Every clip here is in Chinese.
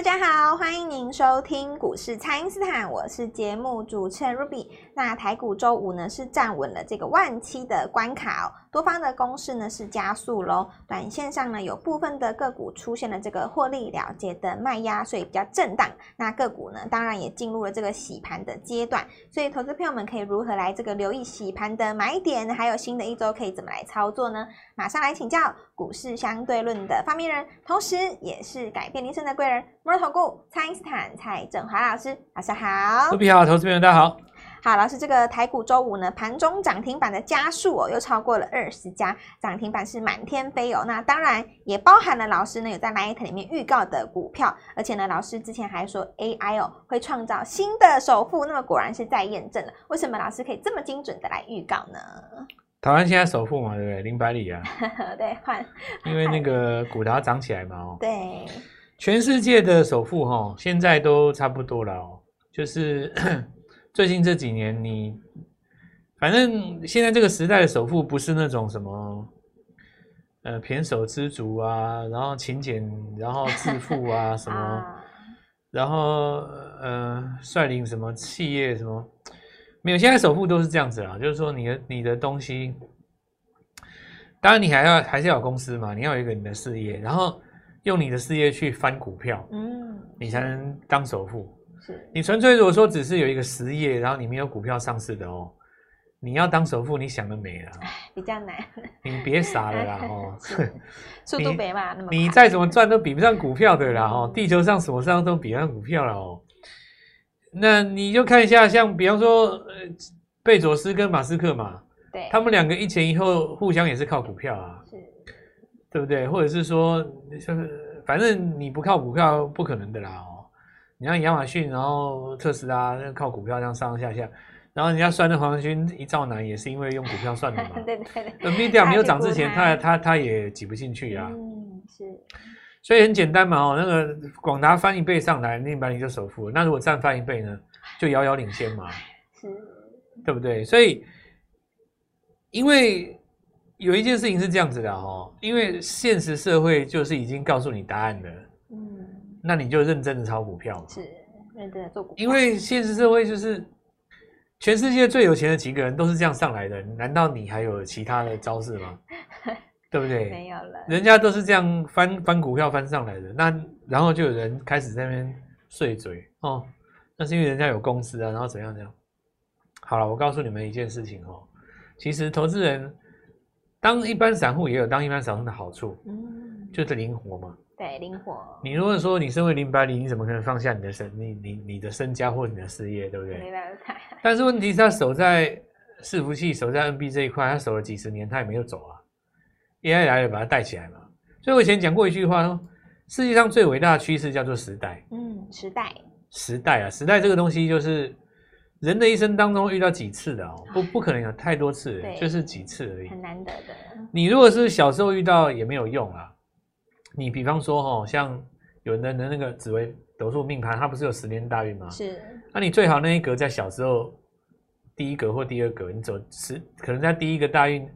大家好，欢迎您收听股市蔡因斯坦，我是节目主持人 Ruby。那台股周五呢是站稳了这个万七的关卡哦，多方的攻势呢是加速喽。短线上呢有部分的个股出现了这个获利了结的卖压，所以比较震荡。那个股呢当然也进入了这个洗盘的阶段，所以投资朋友们可以如何来这个留意洗盘的买点，还有新的一周可以怎么来操作呢？马上来请教股市相对论的发明人，同时也是改变人生的贵人。摩尔投顾蔡因斯坦蔡振华老师，老师好。卢比好，投资朋友大家好。好，老师，这个台股周五呢，盘中涨停板的家数哦，又超过了二十家，涨停板是满天飞哦。那当然也包含了老师呢有在 Light 里面预告的股票，而且呢，老师之前还说 AI 哦会创造新的首富，那么果然是在验证了。为什么老师可以这么精准的来预告呢？台湾现在首富嘛，对不对？林百里啊。对，换。因为那个股价涨起来嘛，哦。对。全世界的首富哈，现在都差不多了哦。就是 最近这几年，你反正现在这个时代的首富不是那种什么呃胼手胝足啊，然后勤俭，然后致富啊 什么，然后呃率领什么企业什么，没有。现在首富都是这样子啦，就是说你的你的东西，当然你还要还是要有公司嘛，你要有一个你的事业，然后。用你的事业去翻股票，嗯，你才能当首富。是你纯粹如果说只是有一个实业，然后你没有股票上市的哦，你要当首富，你想得美了，比较难。你别傻了啦哦，速度别嘛那么，你再怎么赚都比不上股票的啦哦，地球上什么上都比不上股票了哦。那你就看一下，像比方说呃，贝佐斯跟马斯克嘛，对，他们两个一前一后，互相也是靠股票啊。是对不对？或者是说，像是反正你不靠股票不可能的啦哦。你像亚马逊，然后特斯拉，那靠股票这样上上下下，然后人家算的黄仁勋一兆难也是因为用股票算的嘛。对 对对。NVIDIA 没有涨之前，他他他也挤不进去啊。嗯，是。所以很简单嘛哦，那个广达翻一倍上来，林百里就首富了。那如果再翻一倍呢，就遥遥领先嘛。是。对不对？所以，因为。有一件事情是这样子的哦，因为现实社会就是已经告诉你答案了，嗯，那你就认真的炒股票嘛，是认真的做股票。因为现实社会就是全世界最有钱的几个人都是这样上来的，难道你还有其他的招式吗？对不对？没有了，人家都是这样翻翻股票翻上来的，那然后就有人开始在那边碎嘴哦，那是因为人家有公司啊，然后怎样怎样。好了，我告诉你们一件事情哦，其实投资人。当一般散户也有当一般散户的好处，嗯，就是灵活嘛。对，灵活。你如果说你身为林百里，你怎么可能放下你的身、你、你、你的身家或你的事业，对不对？没办法。但是问题是，他守在伺服器、守在 NB 这一块，他守了几十年，他也没有走啊。AI 来了，把它带起来嘛。所以我以前讲过一句话说，世界上最伟大的趋势叫做时代。嗯，时代。时代啊，时代这个东西就是。人的一生当中遇到几次的哦，不不可能有太多次，就是几次而已，很难得的。你如果是小时候遇到也没有用啊。你比方说哈，像有人的那个紫微斗数命盘，它不是有十年大运吗？是。那你最好那一格在小时候第一格或第二格，你走十，可能在第一个大运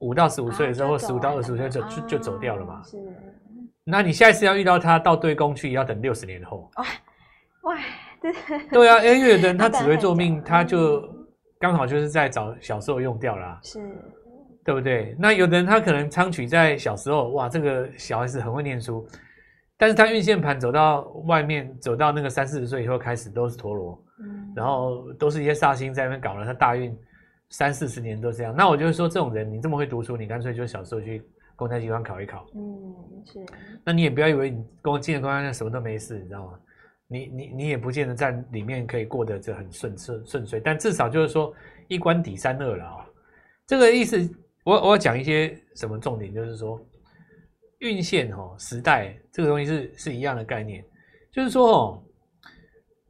五到十五岁的时候，或十五到二十五岁就就就走掉了嘛。是。那你下一次要遇到他到对宫去，要等六十年后。哇哇。对啊，因为有的人他 紫微做命，他就刚好就是在找小时候用掉了，是，对不对？那有的人他可能昌曲在小时候，哇，这个小孩子很会念书，但是他运线盘走到外面，走到那个三四十岁以后开始都是陀螺，嗯，然后都是一些煞星在那边搞了，他大运三四十年都这样。那我就说，这种人你这么会读书，你干脆就小时候去公家机关考一考，嗯，是。那你也不要以为你公进了公家什么都没事，你知道吗？你你你也不见得在里面可以过得这很顺顺顺遂，但至少就是说一关抵三二了啊。这个意思，我我要讲一些什么重点，就是说运线哦，时代这个东西是是一样的概念，就是说哦，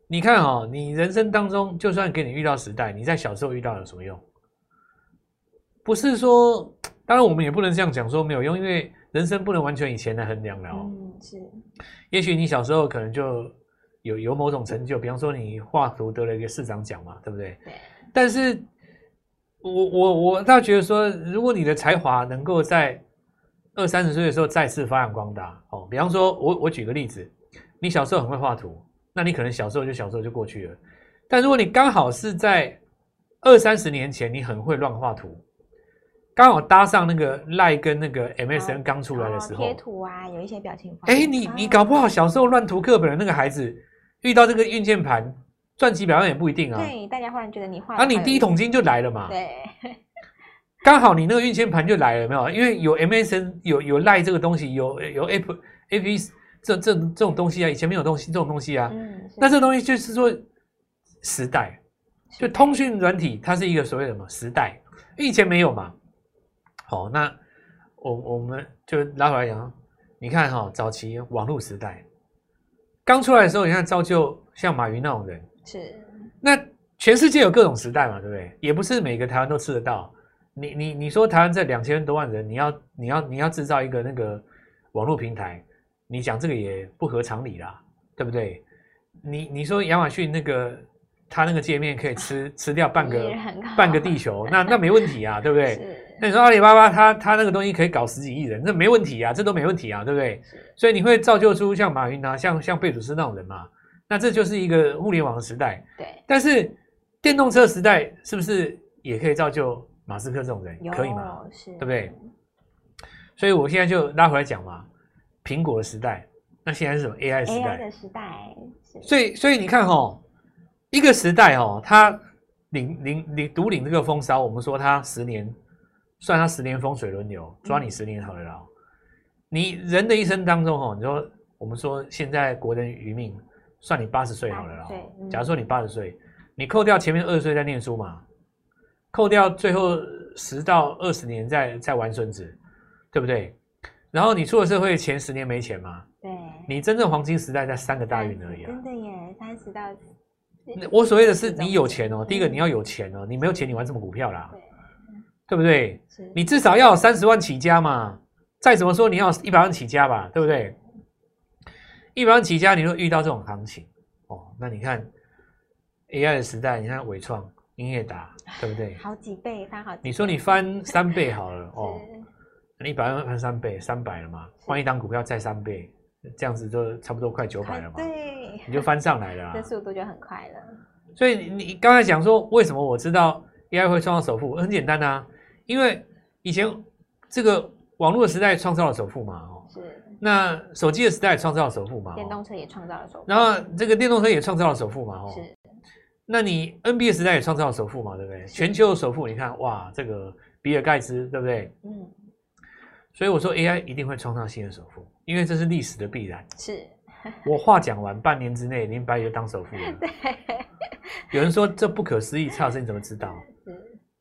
你看哦，你人生当中就算给你遇到时代，你在小时候遇到有什么用？不是说，当然我们也不能这样讲说没有用，因为人生不能完全以钱来衡量了哦。嗯，是。也许你小时候可能就。有有某种成就，比方说你画图得了一个市长奖嘛，对不对？对。但是我，我我我倒觉得说，如果你的才华能够在二三十岁的时候再次发扬光大，哦，比方说我我举个例子，你小时候很会画图，那你可能小时候就小时候就过去了。但如果你刚好是在二三十年前，你很会乱画图，刚好搭上那个 Line 跟那个 MSN 刚出来的时候，贴图啊，有一些表情包。哎，你你搞不好小时候乱涂课本的那个孩子，遇到这个运键盘赚几百万也不一定啊。对，大家忽然觉得你画，啊，你第一桶金就来了嘛。对。刚好你那个运键盘就来了，没有？因为有 MSN，有有 Line 这个东西，有有 App App 这这这种东西啊，以前没有东西这种东西啊。嗯。那这东西就是说时代，就通讯软体，它是一个所谓的什么时代？以前没有嘛。好，那我我们就拉回来讲，你看哈，早期网络时代刚出来的时候，你看造就像马云那种人是。那全世界有各种时代嘛，对不对？也不是每个台湾都吃得到。你你你说台湾这两千多万人，你要你要你要制造一个那个网络平台，你讲这个也不合常理啦，对不对？你你说亚马逊那个它那个界面可以吃吃掉半个 半个地球，那那没问题啊，对不对？那你说阿里巴巴它它那个东西可以搞十几亿人，那没问题啊，这都没问题啊，对不对？所以你会造就出像马云啊，像像贝佐斯那种人嘛？那这就是一个互联网的时代。对，但是电动车时代是不是也可以造就？马斯克这种人可以吗？对不对？所以我现在就拉回来讲嘛，苹果的时代，那现在是什么 AI 时代？AI 的时代。所以，所以你看哦，一个时代哦，它领领领独领这个风骚，我们说它十年，算他十年风水轮流，抓你十年好了啦。嗯、你人的一生当中哦，你说我们说现在国人余命，算你八十岁好了啦。假如说你八十岁，你扣掉前面二十岁在念书嘛。扣掉最后十到二十年在在玩孙子，对不对？然后你出了社会前十年没钱嘛？对。你真正黄金时代在三个大运而已啊！真的耶，三十到。我所谓的是你有钱哦，第一个你要有钱哦，你没有钱你玩什么股票啦？对，对不对？你至少要有三十万起家嘛，再怎么说你要一百万起家吧，对不对？一百万起家，你会遇到这种行情哦。那你看 AI 的时代，你看纬创。英业达对不对？好几倍翻好几倍，你说你翻三倍好了 哦，你一百万翻三倍，三百了嘛？换一档股票再三倍，这样子就差不多快九百了嘛？对，你就翻上来了，这速度就很快了。所以你刚才讲说，为什么我知道 AI 会创造首富？很简单啊，因为以前这个网络的时代创造了首富嘛，哦，是。那手机的时代创造了首富嘛？电动车也创造了首富。然后这个电动车也创造了首富嘛？哦，是。那你 NBA 时代也创造了首富嘛，对不对？全球首富，你看哇，这个比尔盖茨，对不对？嗯。所以我说 AI 一定会创造新的首富，因为这是历史的必然。是。我话讲完，半年之内林百里就当首富了。对。有人说这不可思议，蔡老师你怎么知道？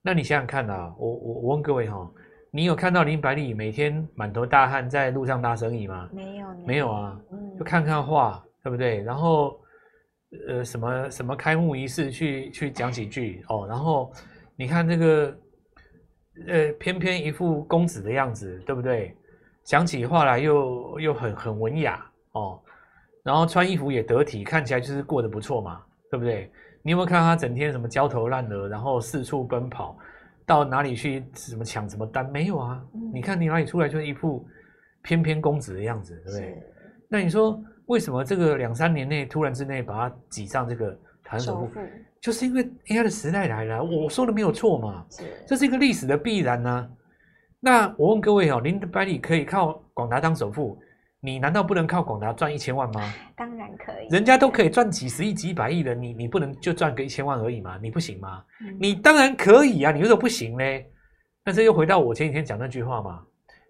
那你想想看啊，我我我问各位哈，你有看到林百里每天满头大汗在路上拉生意吗？没有。没有啊。嗯。就看看画，对不对？然后。呃，什么什么开幕仪式去去讲几句哦，然后你看这个，呃，偏偏一副公子的样子，对不对？讲起话来又又很很文雅哦，然后穿衣服也得体，看起来就是过得不错嘛，对不对？你有没有看他整天什么焦头烂额，然后四处奔跑，到哪里去什么抢什么单？没有啊，嗯、你看你哪里出来就是一副翩翩公子的样子，对不对？那你说？为什么这个两三年内突然之内把他挤上这个台湾首富？富就是因为 AI 的时代来了。我说的没有错嘛？是，这是一个历史的必然呢、啊。那我问各位哦，林百里可以靠广达当首富，你难道不能靠广达赚一千万吗？当然可以，人家都可以赚几十亿、几百亿的，你你不能就赚个一千万而已吗？你不行吗？嗯、你当然可以啊，你为什么不行呢？但是又回到我前几天讲那句话嘛，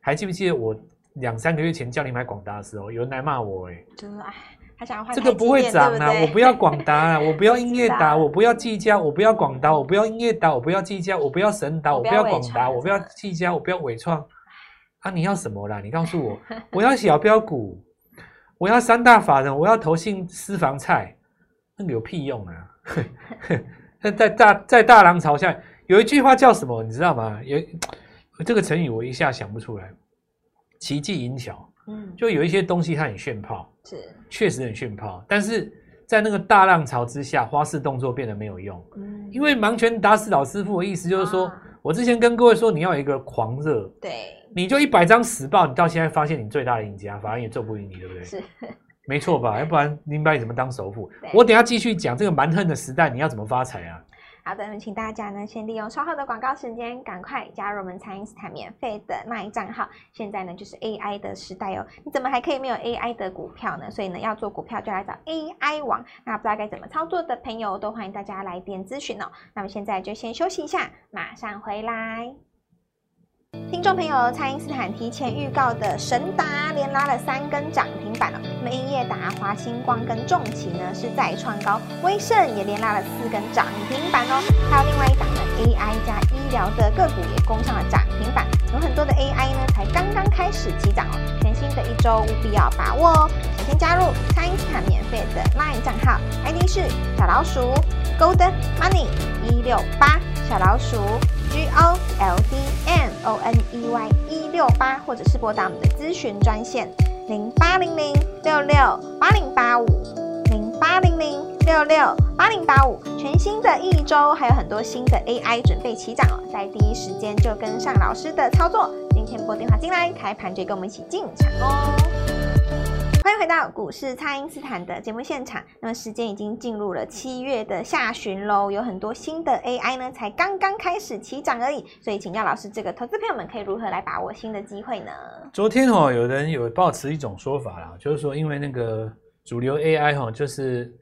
还记不记得我？两三个月前叫你买广达的时候，有人来骂我哎、欸，就是哎，他想要换这个不会涨啊，对对我不要广达啊，我不要英业达，我不要技嘉，我不要广达，我不要英业达，我不要技嘉，我不要神达，我不要广达，我不要技嘉，我不要伟创啊！你要什么啦？你告诉我，我要小标股，我要三大法人，我要投信私房菜，那个有屁用啊！在大在大浪潮下，有一句话叫什么？你知道吗？有这个成语，我一下想不出来。奇技淫巧，嗯，就有一些东西它很炫炮，是确实很炫炮，但是在那个大浪潮之下，花式动作变得没有用，嗯，因为盲拳打死老师傅的意思就是说，啊、我之前跟各位说，你要有一个狂热，对，你就一百张死报，你到现在发现你最大的赢家，反而也做不赢你，对不对？是，没错吧？要不然明白你怎么当首富？我等下继续讲这个蛮横的时代，你要怎么发财啊？好的，那请大家呢先利用稍后的广告时间，赶快加入我们蔡英斯坦免费的那一账号。现在呢就是 AI 的时代哦，你怎么还可以没有 AI 的股票呢？所以呢要做股票就来找 AI 网。那不知道该怎么操作的朋友，都欢迎大家来电咨询哦。那么现在就先休息一下，马上回来。听众朋友，蔡因斯坦提前预告的神达连拉了三根涨停板了。那么英业达、华星光跟重企呢是再创高，威盛也连拉了四根涨停板哦。还有另外一档呢 AI 加医疗的个股也攻上了涨停板。有很多的 AI 呢才刚刚开始起涨哦。全新的一周务必要把握哦。首先加入蔡因斯坦免费的 LINE 账号，ID 是小老鼠 Gold Money 一六八小老鼠。G O L D N O N E Y 一六八，或者是拨打我们的咨询专线零八零零六六八零八五零八零零六六八零八五。全新的一周，还有很多新的 AI 准备起涨哦，在第一时间就跟上老师的操作。今天拨电话进来，开盘就跟我们一起进场哦。回到股市，蔡因斯坦的节目现场。那么时间已经进入了七月的下旬喽，有很多新的 AI 呢，才刚刚开始起涨而已。所以请教老师，这个投资朋友们可以如何来把握新的机会呢？昨天哦，有人有抱持一种说法啦，就是说因为那个主流 AI 哈，就是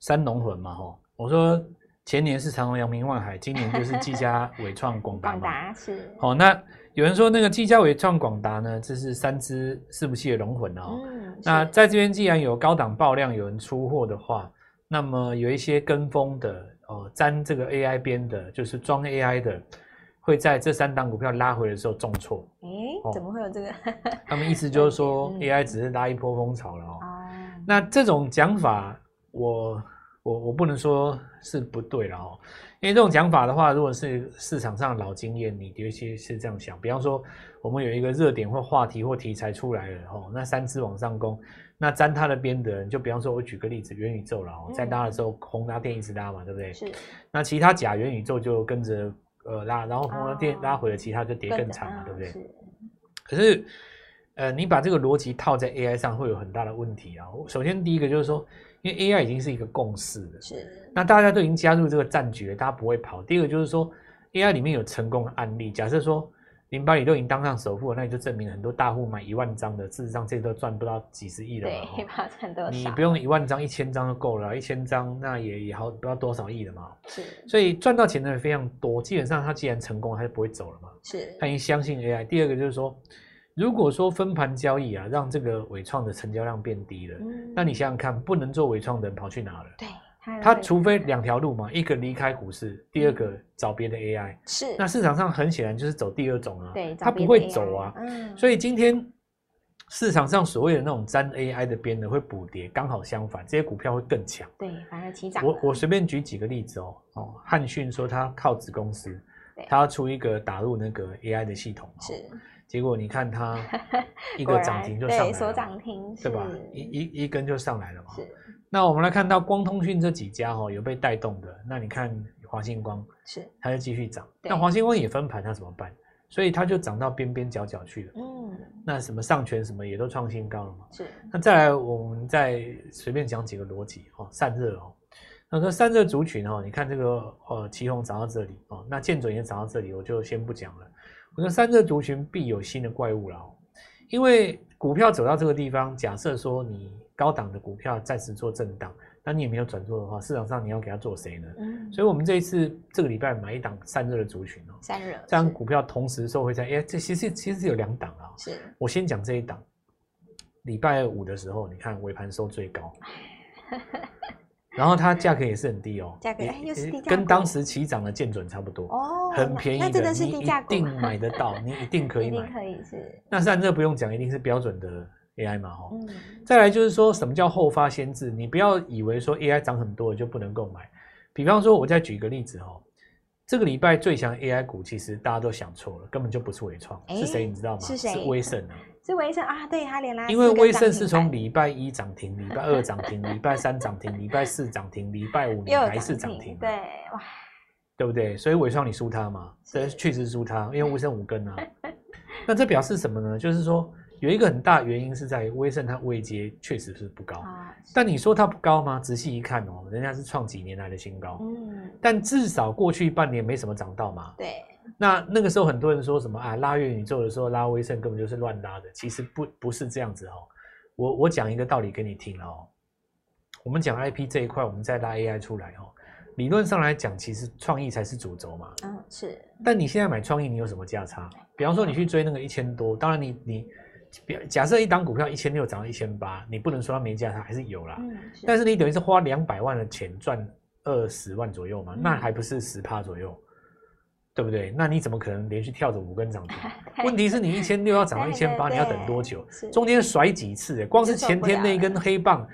三龙魂嘛哈。我说前年是长隆、阳明、万海，今年就是技嘉、伟创、广达。广达是。哦，那。有人说那个技嘉、伟创、广达呢，这是三只伺服器的龙魂哦。嗯、那在这边既然有高档爆量，有人出货的话，那么有一些跟风的哦，沾这个 AI 边的，就是装 AI 的，会在这三档股票拉回的时候重挫。诶、欸哦，怎么会有这个？他们意思就是 说 AI 只是拉一波风潮了哦。那这种讲法，我我我不能说是不对了哦。因为这种讲法的话，如果是市场上老经验，你的确是这样想。比方说，我们有一个热点或话题或题材出来了，哦，那三只往上攻，那沾它的边的人，就比方说，我举个例子，元宇宙了，在拉的时候，宏达电一直拉嘛，对不对？是。那其他假元宇宙就跟着呃拉，然后宏达电拉回了，其他就跌更惨嘛，对不对？是。可是，呃，你把这个逻辑套在 AI 上，会有很大的问题啊。首先，第一个就是说。因为 AI 已经是一个共识了，是。那大家都已经加入这个战局了，大家不会跑。第二个就是说，AI 里面有成功的案例。假设说，零八里都已经当上首富了，那你就证明很多大户买一万张的，事实上这都赚不到几十亿了。对，赚多少？你不用一万张，一千张就够了，一千张那也也好不知道多少亿了嘛。是。所以赚到钱的人非常多，基本上他既然成功，他就不会走了嘛。是。他已经相信 AI。第二个就是说。如果说分盘交易啊，让这个伟创的成交量变低了，嗯，那你想想看，不能做伟创的人跑去哪了？对，他除非两条路嘛，一个离开股市，第二个找别的 AI。是，那市场上很显然就是走第二种啊，对，他不会走啊。嗯，所以今天市场上所谓的那种沾 AI 的边的会补跌，刚好相反，这些股票会更强。对，反而起涨。我我随便举几个例子哦，哦，汉讯说他靠子公司，他要出一个打入那个 AI 的系统，是。结果你看它 一个涨停就上来了，对，涨停，对吧？一一一根就上来了嘛。是。那我们来看到光通讯这几家哦，有被带动的。那你看华星光是，它就继续涨。那华星光也分盘，它怎么办？所以它就涨到边边角角去了。嗯。那什么上权什么也都创新高了嘛。是。那再来，我们再随便讲几个逻辑哦，散热哦。那个散热族群哦，你看这个呃，奇鋐涨到这里哦，那建准也涨到这里，我就先不讲了。我说散热族群必有新的怪物了，因为股票走到这个地方，假设说你高档的股票暂时做震荡，那你也没有转做的话，市场上你要给它做谁呢？嗯，所以我们这一次这个礼拜买一档散热的族群哦，散热这样股票同时收回在，哎，这其实其实是有两档啊，是我先讲这一档，礼拜五的时候，你看尾盘收最高。然后它价格也是很低哦，价格又是低价，跟当时起涨的建准差不多哦，很便宜的，那真的是低价一定买得到，你一定可以买，一定可以是。那散热不用讲，一定是标准的 AI 嘛，哈、嗯。再来就是说什么叫后发先至，你不要以为说 AI 涨很多就不能购买。比方说，我再举一个例子哈，这个礼拜最强 AI 股其实大家都想错了，根本就不是纬创，是谁你知道吗？是谁？是威盛啊。是威盛啊，对，它连拉。因为威盛是从礼拜一涨停，礼拜二涨停，礼拜三涨停，礼拜四涨停，礼拜五 你还是涨停，对，哇，对不对？所以伟创你输它嘛？这确实输它，因为威盛五根啊。那这表示什么呢？就是说有一个很大原因是在于威盛它位阶确实是不高，啊、但你说它不高吗？仔细一看哦，人家是创几年来的新高，嗯，但至少过去半年没什么涨到嘛，对。那那个时候很多人说什么啊，拉元宇宙的时候拉威盛根本就是乱拉的，其实不不是这样子哦。我我讲一个道理给你听哦，我们讲 IP 这一块，我们再拉 AI 出来哦。理论上来讲，其实创意才是主轴嘛，嗯，是。但你现在买创意，你有什么价差？比方说你去追那个一千多，当然你你。比假设一档股票一千六涨到一千八，你不能说它没价，差还是有啦。嗯、是，但是你等于是花两百万的钱赚二十万左右嘛，嗯、那还不是十趴左右，对不对？那你怎么可能连续跳着五根涨停？问题是你一千六要涨到一千八，你要等多久？中间甩几次？光是前天那一根黑棒，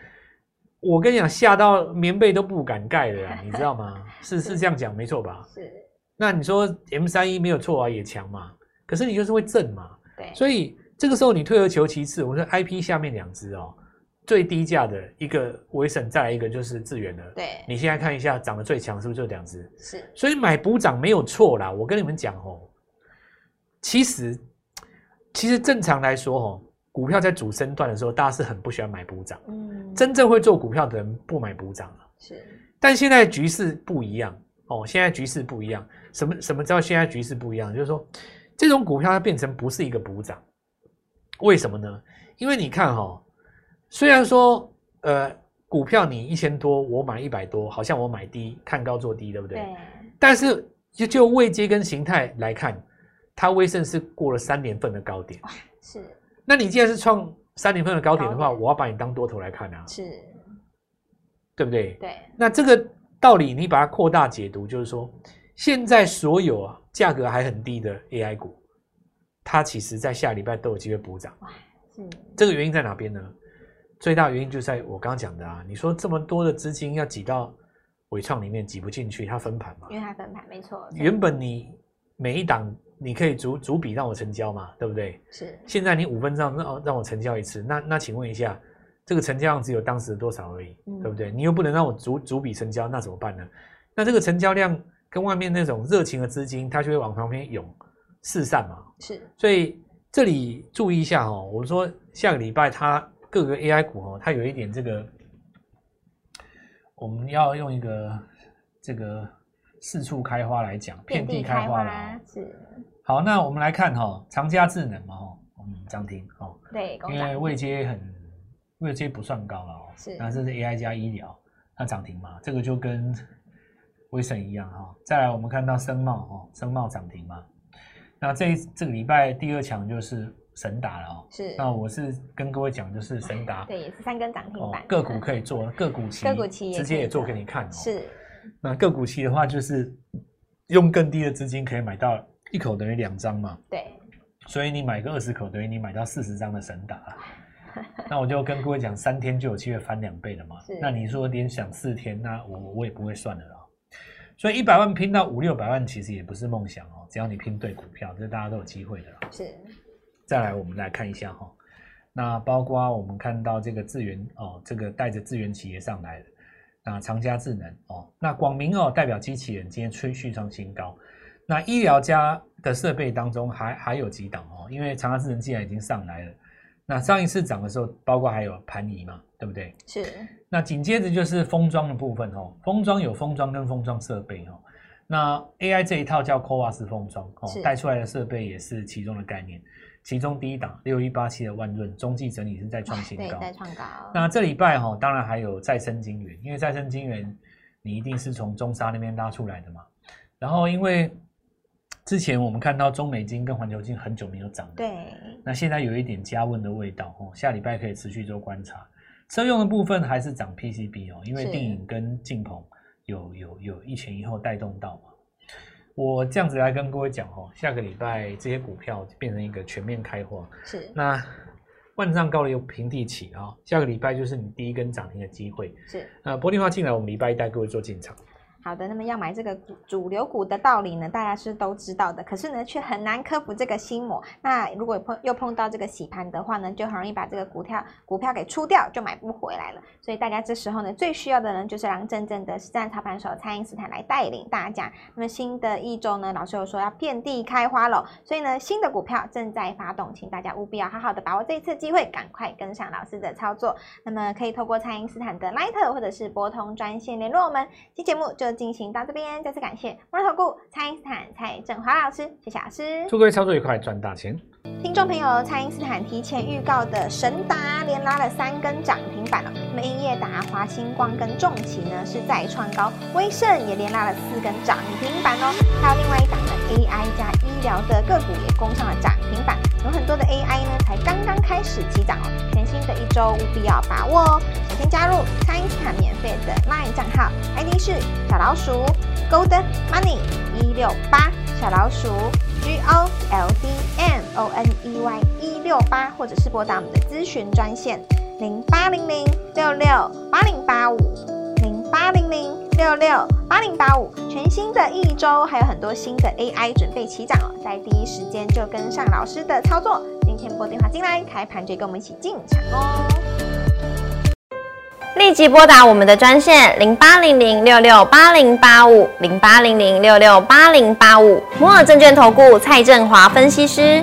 我跟你讲，吓到棉被都不敢盖了，你知道吗？是 是这样讲没错吧？是。那你说 M 三一没有错啊，也强嘛，可是你就是会震嘛，对，所以。这个时候你退而求其次，我说 IP 下面两只哦，最低价的一个威盛，再来一个就是智原的。对，你现在看一下涨得最强是不是就两只？是，所以买补涨没有错啦。我跟你们讲哦，其实其实正常来说哦，股票在主升段的时候，大家是很不喜欢买补涨。嗯，真正会做股票的人不买补涨了。是，但现在局势不一样哦，现在局势不一样。什么什么叫现在局势不一样？就是说这种股票它变成不是一个补涨。为什么呢？因为你看哈、哦，虽然说呃股票你一千多，我买一百多，好像我买低看高做低，对不对？对。但是就就位阶跟形态来看，它威盛是过了三年份的高点。是。那你既然是创三年份的高点的话，我要把你当多头来看啊。是。对不对？对。那这个道理你把它扩大解读，就是说，现在所有啊价格还很低的 AI 股。它其实，在下礼拜都有机会补涨。是这个原因在哪边呢？最大原因就在我刚刚讲的啊。你说这么多的资金要挤到纬创里面，挤不进去，它分盘嘛？因为它分盘，没错。原本你每一档你可以逐逐笔让我成交嘛，对不对？是。现在你五分钟让让我成交一次，那那请问一下，这个成交量只有当时多少而已，嗯、对不对？你又不能让我逐逐笔成交，那怎么办呢？那这个成交量跟外面那种热情的资金，它就会往旁边涌。四散嘛，是，所以这里注意一下哦。我说下个礼拜它各个 AI 股哦，它有一点这个，我们要用一个这个四处开花来讲，遍地开花啦。是。好，那我们来看哈，长佳智能嘛，哈，嗯，涨停哦。对，因为位阶很位阶不算高了哦。是。那这是 AI 加医疗，它涨停嘛，这个就跟威盛一样哈。再来，我们看到森茂哦，森茂涨停嘛。那这这个礼拜第二强就是神达了哦。是。那我是跟各位讲，就是神达。对，也是三根涨停板。个股可以做，个股期。个股期直接也做给你看哦。是。那个股期的话，就是用更低的资金可以买到一口等于两张嘛。对。所以你买个二十口，等于你买到四十张的神达。那我就跟各位讲，三天就有机会翻两倍了嘛。那你说连想四天，那我我也不会算了啦。所以一百万拼到五六百万，其实也不是梦想哦。只要你拼对股票，这大家都有机会的。是，再来我们来看一下哈，那包括我们看到这个智源哦，这个带着智源企业上来的，那长佳智能哦，那广明哦代表机器人今天吹续创新高，那医疗家的设备当中还还有几档哦，因为长佳智能既然已经上来了，那上一次涨的时候，包括还有盘仪嘛，对不对？是。那紧接着就是封装的部分哦，封装有封装跟封装设备哦。那 AI 这一套叫 CoWoS 封装哦，带出来的设备也是其中的概念。其中第一档六一八七的万润中继整理是再创新高，再创高。那这礼拜哈，当然还有再生晶圆，因为再生晶圆你一定是从中沙那边拉出来的嘛。然后因为之前我们看到中美金跟环球金很久没有涨，对。那现在有一点加温的味道哦，下礼拜可以持续做观察。车用的部分还是涨 PCB 哦，因为电影跟镜棚。有有有一前一后带动到嘛？我这样子来跟各位讲哦，下个礼拜这些股票变成一个全面开花。是。那万丈高楼平地起啊，下个礼拜就是你第一根涨停的机会。是。那玻璃化进来，我们礼拜一带各位做进场。好的，那么要买这个主流股的道理呢，大家是都知道的，可是呢，却很难克服这个心魔。那如果碰又碰到这个洗盘的话呢，就很容易把这个股票股票给出掉，就买不回来了。所以大家这时候呢，最需要的人就是让真正的实战操盘手蔡因斯坦来带领大家。那么新的一周呢，老师有说要遍地开花喽，所以呢，新的股票正在发动，请大家务必要好好的把握这一次机会，赶快跟上老师的操作。那么可以透过蔡因斯坦的 Line 或者是拨通专线联络我们。今节目就进行到这边，再次感谢摩尔投顾蔡英斯坦蔡振华老师，谢谢老师。祝各位操作愉快，赚大钱。听众朋友，蔡英斯坦提前预告的神达连拉了三根涨停板了。那么英业达、华星光跟重企呢是再创高，威盛也连拉了四根涨停板哦。还有另外一档的 AI 加医疗的个股也攻上了涨停板，有很多的 AI 呢才刚刚开始起涨哦。全新的一周务必要把握哦。首先加入蔡因斯坦免费的 LINE 账号，ID 是小老鼠 Gold Money 一六八小老鼠。G O L D M O N E Y 一六八，或者是拨打我们的咨询专线零八零零六六八零八五零八零零六六八零八五。全新的一周，还有很多新的 AI 准备起涨哦，在第一时间就跟上老师的操作。今天拨电话进来，开盘就跟我们一起进场哦。立即拨打我们的专线零八零零六六八零八五零八零零六六八零八五摩尔证券投顾蔡振华分析师。